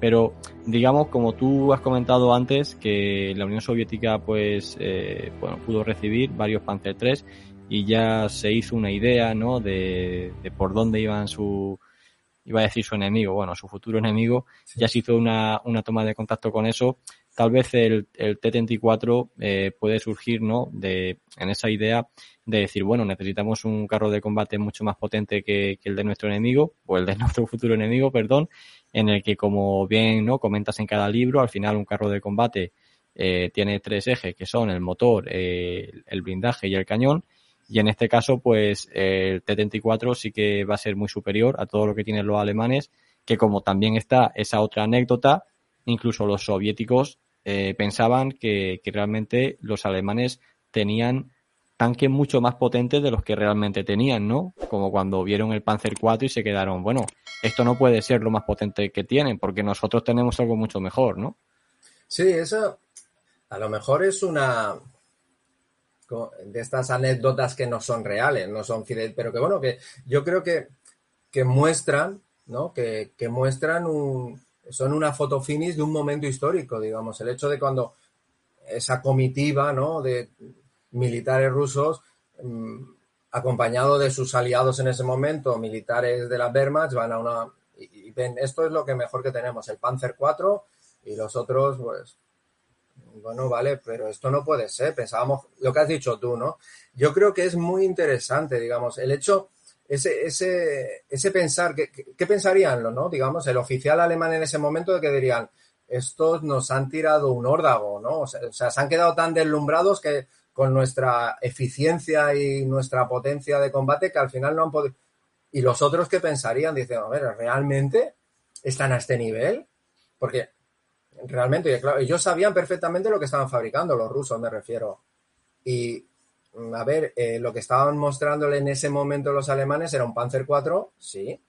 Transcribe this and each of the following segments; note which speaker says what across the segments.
Speaker 1: Pero digamos, como tú has comentado antes, que la Unión Soviética pues eh, bueno, pudo recibir varios Panzer III y ya se hizo una idea ¿no? de, de por dónde iban su, iba a decir su enemigo, bueno, su futuro enemigo, ya se hizo una, una toma de contacto con eso. Tal vez el, el T-34 eh, puede surgir, ¿no? De, en esa idea de decir, bueno, necesitamos un carro de combate mucho más potente que, que el de nuestro enemigo, o el de nuestro futuro enemigo, perdón, en el que, como bien, ¿no? Comentas en cada libro, al final un carro de combate eh, tiene tres ejes, que son el motor, eh, el blindaje y el cañón, y en este caso, pues el T-34 sí que va a ser muy superior a todo lo que tienen los alemanes, que como también está esa otra anécdota, incluso los soviéticos eh, pensaban que, que realmente los alemanes tenían tanques mucho más potentes de los que realmente tenían, ¿no? Como cuando vieron el Panzer IV y se quedaron, bueno, esto no puede ser lo más potente que tienen, porque nosotros tenemos algo mucho mejor, ¿no?
Speaker 2: Sí, eso a lo mejor es una, de estas anécdotas que no son reales, no son fieles, pero que bueno, que yo creo que, que muestran, ¿no? Que, que muestran un, son una foto finish de un momento histórico, digamos, el hecho de cuando esa comitiva, ¿no? De militares rusos, mmm, acompañado de sus aliados en ese momento, militares de la Wehrmacht, van a una y, y ven, esto es lo que mejor que tenemos, el Panzer IV y los otros, pues, bueno, vale, pero esto no puede ser. Pensábamos lo que has dicho tú, ¿no? Yo creo que es muy interesante, digamos, el hecho, ese, ese, ese pensar, ¿qué, qué pensarían, no? Digamos, el oficial alemán en ese momento de que dirían, estos nos han tirado un órdago, ¿no? O sea, o sea, se han quedado tan deslumbrados que con nuestra eficiencia y nuestra potencia de combate que al final no han podido. Y los otros que pensarían, dicen, a ver, ¿realmente están a este nivel? Porque realmente, claro, ellos sabían perfectamente lo que estaban fabricando, los rusos me refiero. Y, a ver, eh, lo que estaban mostrándole en ese momento los alemanes era un Panzer IV, sí,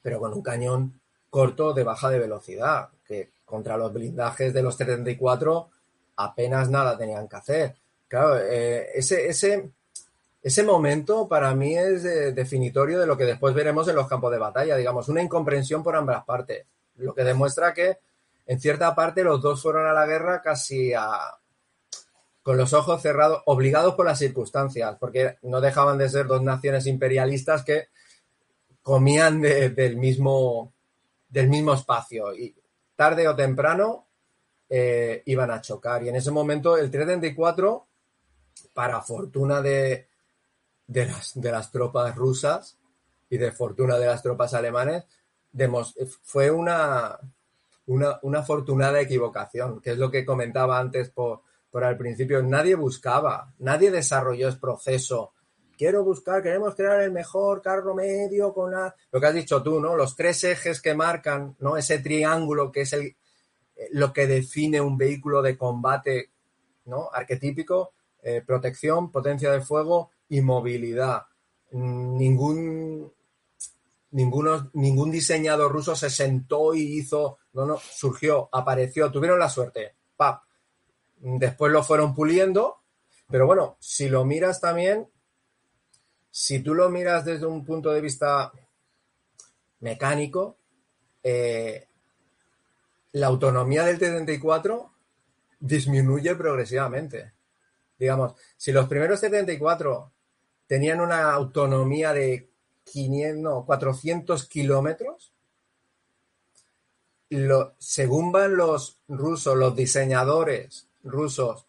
Speaker 2: pero con un cañón corto de baja de velocidad, que contra los blindajes de los 74 apenas nada tenían que hacer. Claro, eh, ese, ese, ese momento para mí es eh, definitorio de lo que después veremos en los campos de batalla, digamos, una incomprensión por ambas partes, lo que demuestra que en cierta parte los dos fueron a la guerra casi a, con los ojos cerrados, obligados por las circunstancias, porque no dejaban de ser dos naciones imperialistas que comían de, del, mismo, del mismo espacio y tarde o temprano eh, iban a chocar. Y en ese momento el 334, para fortuna de, de, las, de las tropas rusas y de fortuna de las tropas alemanes, fue una, una, una afortunada equivocación, que es lo que comentaba antes por, por al principio. Nadie buscaba, nadie desarrolló ese proceso. Quiero buscar, queremos crear el mejor carro medio con la... Lo que has dicho tú, ¿no? Los tres ejes que marcan, ¿no? Ese triángulo que es el, lo que define un vehículo de combate, ¿no? Arquetípico, eh, protección, potencia de fuego y movilidad. Ningún ninguno, ningún diseñador ruso se sentó y hizo, no, no, surgió, apareció, tuvieron la suerte. Después lo fueron puliendo, pero bueno, si lo miras también, si tú lo miras desde un punto de vista mecánico, eh, la autonomía del T-34 disminuye progresivamente. Digamos, si los primeros T-34 tenían una autonomía de 500, no, 400 kilómetros. Lo, según van los rusos, los diseñadores rusos,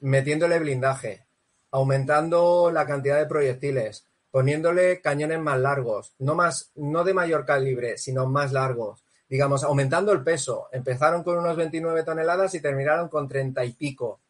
Speaker 2: metiéndole blindaje, aumentando la cantidad de proyectiles, poniéndole cañones más largos, no más, no de mayor calibre, sino más largos, digamos, aumentando el peso. Empezaron con unos 29 toneladas y terminaron con 30 y pico.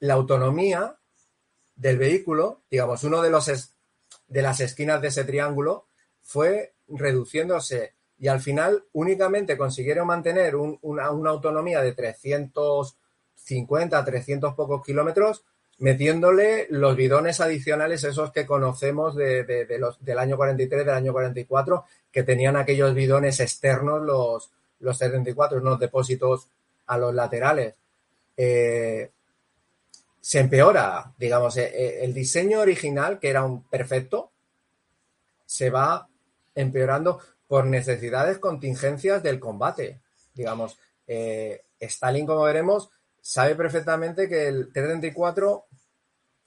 Speaker 2: La autonomía del vehículo, digamos, uno de los de las esquinas de ese triángulo fue reduciéndose y al final únicamente consiguieron mantener un, una, autonomía de 350, 300 pocos kilómetros metiéndole los bidones adicionales esos que conocemos de, de los, del año 43, del año 44, que tenían aquellos bidones externos los, los 74, unos depósitos a los laterales. Eh, se empeora, digamos, eh, eh, el diseño original, que era un perfecto, se va empeorando por necesidades, contingencias del combate. Digamos, eh, Stalin, como veremos, sabe perfectamente que el T-34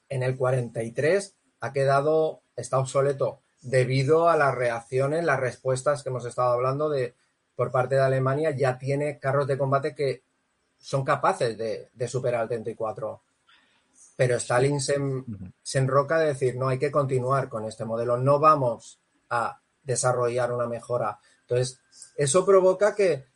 Speaker 2: en el 43 ha quedado, está obsoleto debido a las reacciones, las respuestas que hemos estado hablando de por parte de Alemania, ya tiene carros de combate que son capaces de, superar el 34. Pero Stalin se, se enroca de decir, no, hay que continuar con este modelo, no vamos a desarrollar una mejora. Entonces, eso provoca que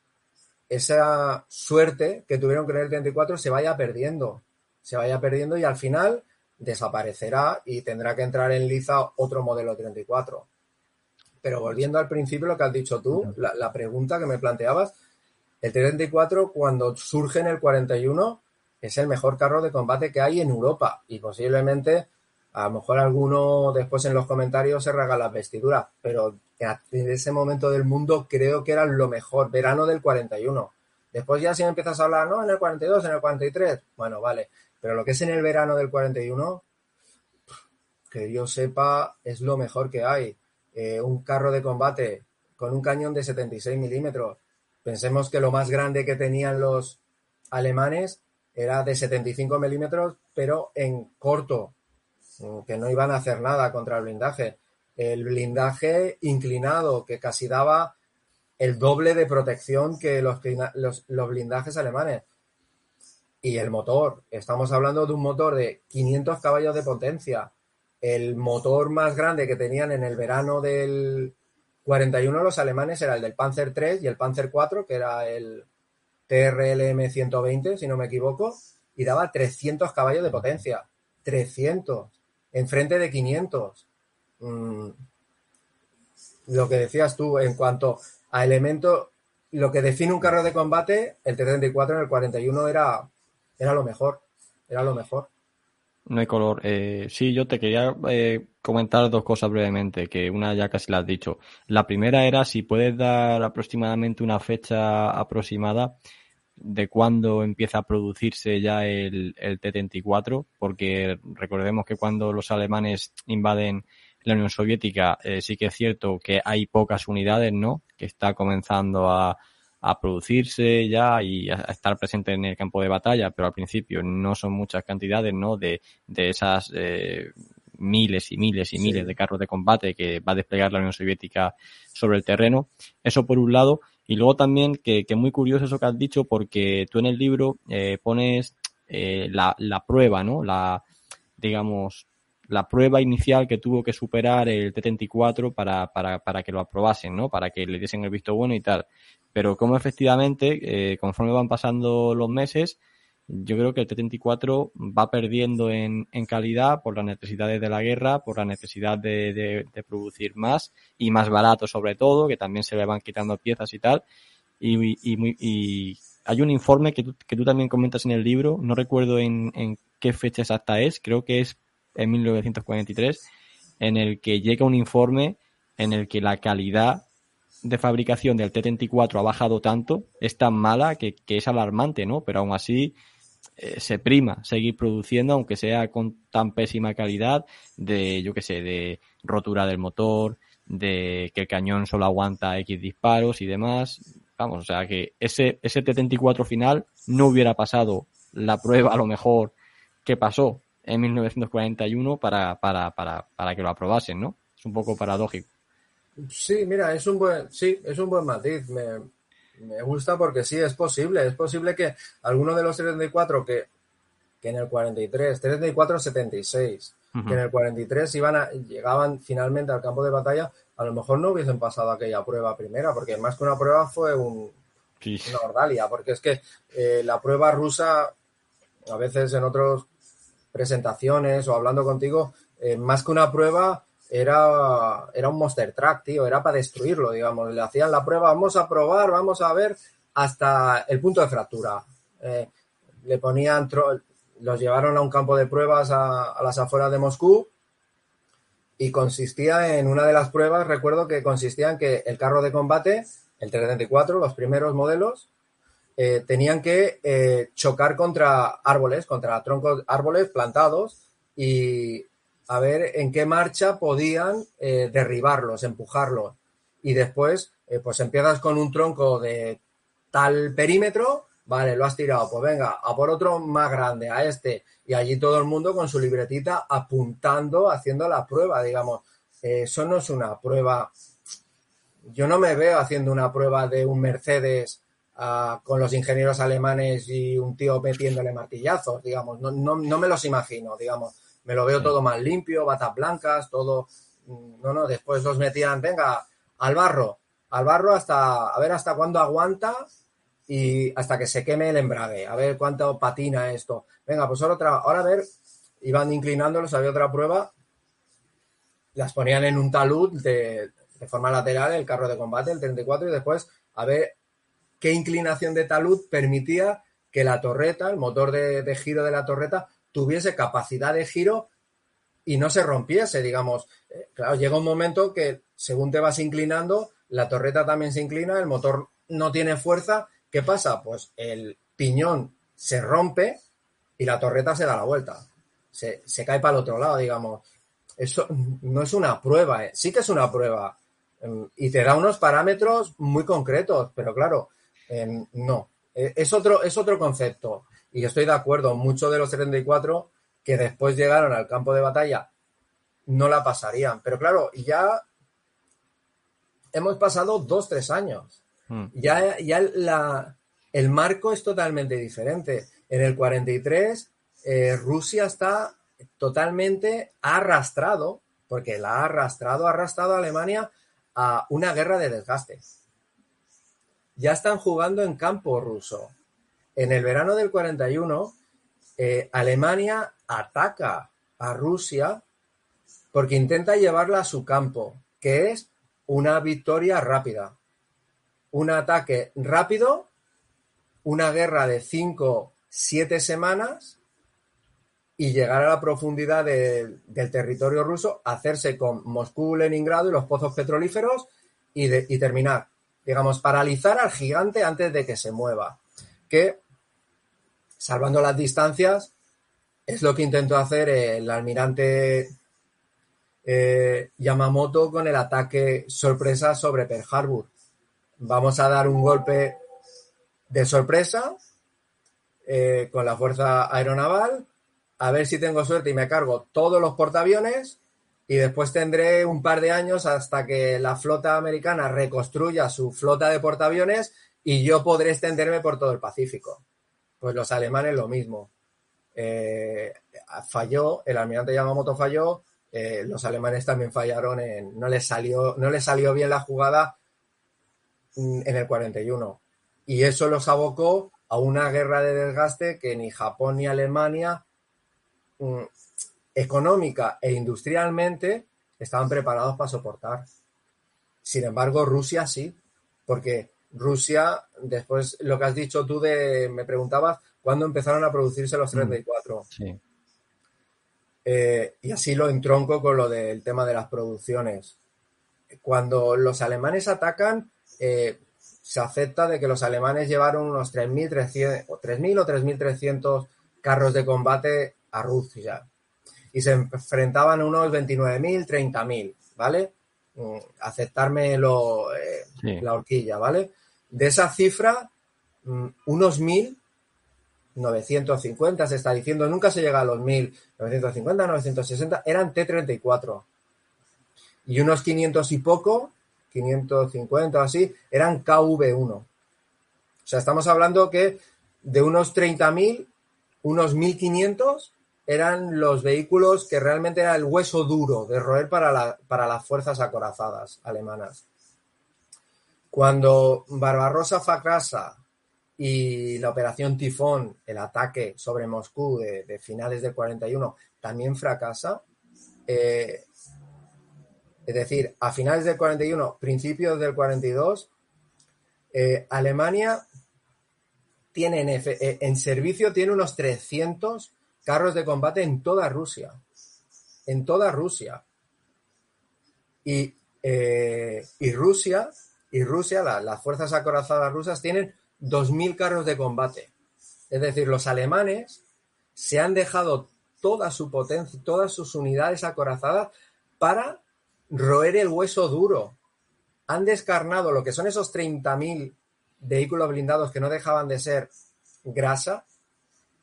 Speaker 2: esa suerte que tuvieron con el 34 se vaya perdiendo, se vaya perdiendo y al final desaparecerá y tendrá que entrar en liza otro modelo 34. Pero volviendo al principio, lo que has dicho tú, la, pregunta que me planteabas, el 34 cuando surge en el 41 es el mejor carro de combate que hay en Europa y posiblemente a lo mejor alguno después en los comentarios se raga las vestiduras, pero en ese momento del mundo creo que era lo mejor, verano del 41. Después ya si me empiezas a hablar, no, en el 42, en el 43, bueno, vale, pero lo que es en el verano del 41, que yo sepa, es lo mejor que hay. Eh, un carro de combate con un cañón de 76 milímetros. Pensemos que lo más grande que tenían los alemanes era de 75 milímetros, pero en corto, que no iban a hacer nada contra el blindaje. El blindaje inclinado, que casi daba el doble de protección que los, los, blindajes alemanes. Y el motor, estamos hablando de un motor de 500 caballos de potencia. El motor más grande que tenían en el verano del 41 los alemanes era el del Panzer 3 y el Panzer 4, que era el TRLM 120, si no me equivoco, y daba 300 caballos de potencia. 300 enfrente de 500. Mm, lo que decías tú en cuanto a elementos, lo que define un carro de combate, el T-34 en el 41 era, era lo mejor, era lo mejor.
Speaker 1: No hay color. Eh, sí, yo te quería eh, comentar dos cosas brevemente, que una ya casi la has dicho. La primera era si puedes dar aproximadamente una fecha aproximada de cuándo empieza a producirse ya el, el T-34, porque recordemos que cuando los alemanes invaden la Unión Soviética, eh, sí que es cierto que hay pocas unidades, ¿no? Que está comenzando a, a producirse ya y a, estar presente en el campo de batalla, pero al principio no son muchas cantidades, ¿no? De, de esas eh, miles y miles y miles de carros de combate que va a desplegar la Unión Soviética sobre el terreno. Eso por un lado. Y luego también, que, que muy curioso eso que has dicho, porque tú en el libro eh, pones eh, la, la prueba, ¿no? La, digamos, la prueba inicial que tuvo que superar el T-34 para, para, para que lo aprobasen, ¿no? Para que le diesen el visto bueno y tal. Pero como efectivamente, eh, conforme van pasando los meses, yo creo que el T-34 va perdiendo en, en, calidad por las necesidades de la guerra, por la necesidad de, de, de, producir más y más barato sobre todo, que también se le van quitando piezas y tal. Y, y, y hay un informe que tú, que tú, también comentas en el libro, no recuerdo en, en qué fecha exacta es, creo que es en 1943, en el que llega un informe en el que la calidad de fabricación del T-34 ha bajado tanto, es tan mala que, que es alarmante, ¿no? Pero aún así eh, se prima seguir produciendo, aunque sea con tan pésima calidad, de, yo qué sé, de rotura del motor, de que el cañón solo aguanta X disparos y demás. Vamos, o sea que ese, ese T-34 final no hubiera pasado la prueba a lo mejor que pasó en 1941 para, para, para, para que lo aprobasen, ¿no? Es un poco paradójico.
Speaker 2: Sí, mira, es un buen, sí, es un buen matiz. Me, me gusta porque sí, es posible. Es posible que algunos de los 74 que, que en el 43, 34, 76, que en el 43 iban a, llegaban finalmente al campo de batalla, a lo mejor no hubiesen pasado aquella prueba primera, porque más que una prueba fue un, sí. una ordalia, porque es que eh, la prueba rusa, a veces en otras presentaciones o hablando contigo, eh, más que una prueba, era, era un monster track, tío, era para destruirlo, digamos. Le hacían la prueba, vamos a probar, vamos a ver hasta el punto de fractura. Eh, le ponían, los llevaron a un campo de pruebas a, las afueras de Moscú y consistía en una de las pruebas, recuerdo que consistía en que el carro de combate, el 334, los primeros modelos, eh, tenían que eh, chocar contra árboles, contra troncos, árboles plantados y a ver en qué marcha podían eh, derribarlos, empujarlos. Y después eh, pues empiezas con un tronco de tal perímetro, vale, lo has tirado, pues venga, a por otro más grande, a este, y allí todo el mundo con su libretita apuntando, haciendo la prueba, digamos. eso no es una prueba. Yo no me veo haciendo una prueba de un Mercedes ah, con los ingenieros alemanes y un tío metiéndole martillazos, digamos. No, no, no me los imagino, digamos. Me lo veo todo más limpio, batas blancas, todo. Mm, no, no, después los metían, venga, al barro, al barro hasta, a ver hasta cuándo aguanta y hasta que se queme el embrague, a ver cuánto patina esto. Venga, pues ahora, otra, ahora a ver, iban inclinándolos, había otra prueba, las ponían en un talud de, forma lateral, el carro de combate, el 34, y después a ver qué inclinación de talud permitía que la torreta, el motor de, giro de la torreta, tuviese capacidad de giro y no se rompiese, digamos. Eh, claro, llega un momento que según te vas inclinando, la torreta también se inclina, el motor no tiene fuerza. ¿Qué pasa? Pues el piñón se rompe y la torreta se da la vuelta. Se, cae para el otro lado, digamos. Eso no es una prueba, ¿eh? sí que es una prueba. Em, y te da unos parámetros muy concretos, pero claro, em, no. E, es otro, es otro concepto. Y estoy de acuerdo, muchos de los 74 que después llegaron al campo de batalla no la pasarían. Pero claro, ya hemos pasado dos, tres años. Hmm. Ya, ya la, el marco es totalmente diferente. En el 43, eh, Rusia está totalmente arrastrado, porque la ha arrastrado, ha arrastrado a Alemania a una guerra de desgaste. Ya están jugando en campo ruso. En el verano del 41, eh, Alemania ataca a Rusia porque intenta llevarla a su campo, que es una victoria rápida. Un ataque rápido una guerra de cinco, siete semanas y llegar a la profundidad del territorio ruso, hacerse con Moscú, Leningrado y los pozos petrolíferos y, y, terminar, digamos, paralizar al gigante antes de que se mueva. Que, salvando las distancias, es lo que intentó hacer el almirante eh, Yamamoto con el ataque sorpresa sobre Pearl Harbor. Vamos a dar un golpe de sorpresa eh, con la Fuerza Aeronaval, a ver si tengo suerte y me cargo todos los portaaviones y después tendré un par de años hasta que la flota americana reconstruya su flota de portaaviones y yo podré extenderme por todo el Pacífico. Pues los alemanes lo mismo. Eh, falló, el almirante Yamamoto falló, eh, los alemanes también fallaron en, no les salió, no les salió bien la jugada mm, en el 41 y eso los abocó a una guerra de desgaste que ni Japón ni Alemania mm, económica e industrialmente estaban preparados para soportar. Sin embargo, Rusia sí, porque Rusia, después lo que has dicho tú de, me preguntabas, ¿cuándo empezaron a producirse los 34? Mm, sí. Eh, y así lo entronco con lo del tema de las producciones. Cuando los alemanes atacan, eh, se acepta de que los alemanes llevaron unos 3.300 o 3.000 o 3.300 carros de combate a Rusia y se enfrentaban unos 29.000, 30.000, ¿vale? Mm, aceptarme lo, eh, la horquilla, ¿vale? De esa cifra, mm, unos 1.950 se está diciendo, nunca se llega a los 1.950, 960, eran T-34. Y unos 500 y poco 550 o así, eran KV1. O sea, estamos hablando que de unos 30.000, unos 1.500 eran los vehículos que realmente era el hueso duro de roer para, para las fuerzas acorazadas alemanas. Cuando Barbarossa fracasa y la operación Tifón, el ataque sobre Moscú de, finales del 41, también fracasa, eh, es decir, a finales del 41, principios del 42, eh, Alemania tiene en, eh, en, servicio tiene unos 300 carros de combate en toda Rusia. En toda Rusia. Y Rusia, y Rusia, las fuerzas acorazadas rusas tienen 2.000 carros de combate. Es decir, los alemanes se han dejado toda su potencia, todas sus unidades acorazadas para roer el hueso duro han descarnado lo que son esos 30.000 vehículos blindados que no dejaban de ser grasa,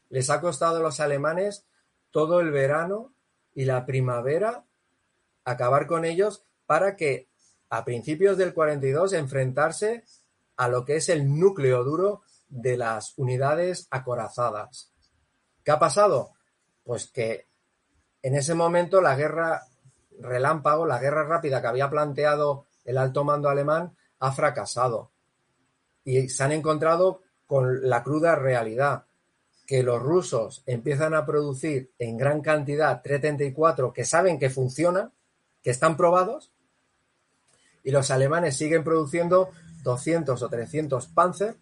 Speaker 2: les ha costado a los alemanes todo el verano y la primavera acabar con ellos para que a principios del 42 enfrentarse a lo que es el núcleo duro de las unidades acorazadas. ¿Qué ha pasado? Pues que en ese momento la guerra relámpago, la guerra rápida que había planteado el alto mando alemán, ha fracasado. Y se han encontrado con la cruda realidad que los rusos empiezan a producir en gran cantidad 334 que saben que funcionan, que están probados, y los alemanes siguen produciendo 200 o 300 Panzer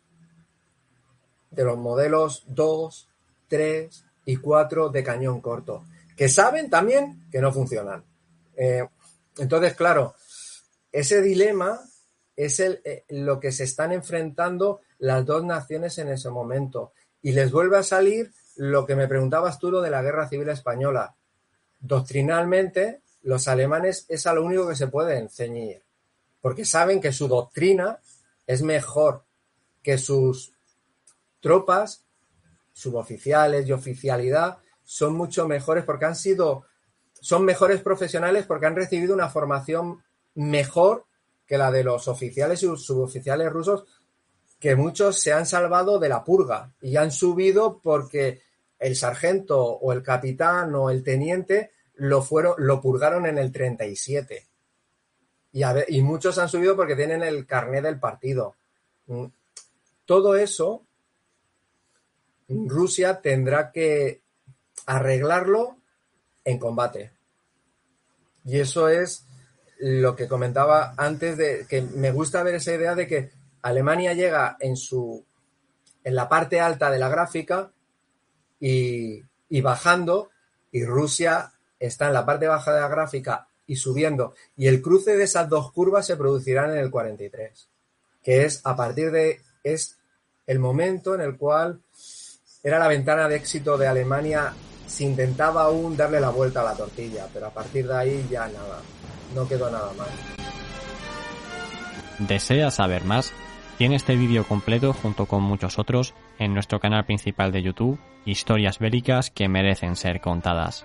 Speaker 2: de los modelos 2, 3 y 4 de cañón corto, que saben también que no funcionan. Eh, entonces, claro, ese dilema es eh, lo que se están enfrentando las dos naciones en ese momento. Y les vuelve a salir lo que me preguntabas tú, lo de la guerra civil española. Doctrinalmente, los alemanes es a lo único que se pueden ceñir, porque saben que su doctrina es mejor que sus tropas, suboficiales y oficialidad, son mucho mejores porque han sido, son mejores profesionales porque han recibido una formación mejor que la de los oficiales y suboficiales rusos, que muchos se han salvado de la purga y han subido porque el sargento o el capitán o el teniente lo fueron, lo purgaron en el 37. Y, y muchos han subido porque tienen el carnet del partido. Mm. Todo eso Rusia tendrá que arreglarlo en combate. Y eso es lo que comentaba antes de que me gusta ver esa idea de que Alemania llega en su en la parte alta de la gráfica y, y bajando y Rusia está en la parte baja de la gráfica y subiendo y el cruce de esas dos curvas se producirá en el 43 que es a partir de es el momento en el cual era la ventana de éxito de Alemania se intentaba aún darle la vuelta a la tortilla, pero a partir de ahí ya nada, no quedó nada más.
Speaker 1: ¿Desea saber más? Tiene este vídeo completo junto con muchos otros en nuestro canal principal de YouTube, Historias Bélicas que merecen ser contadas.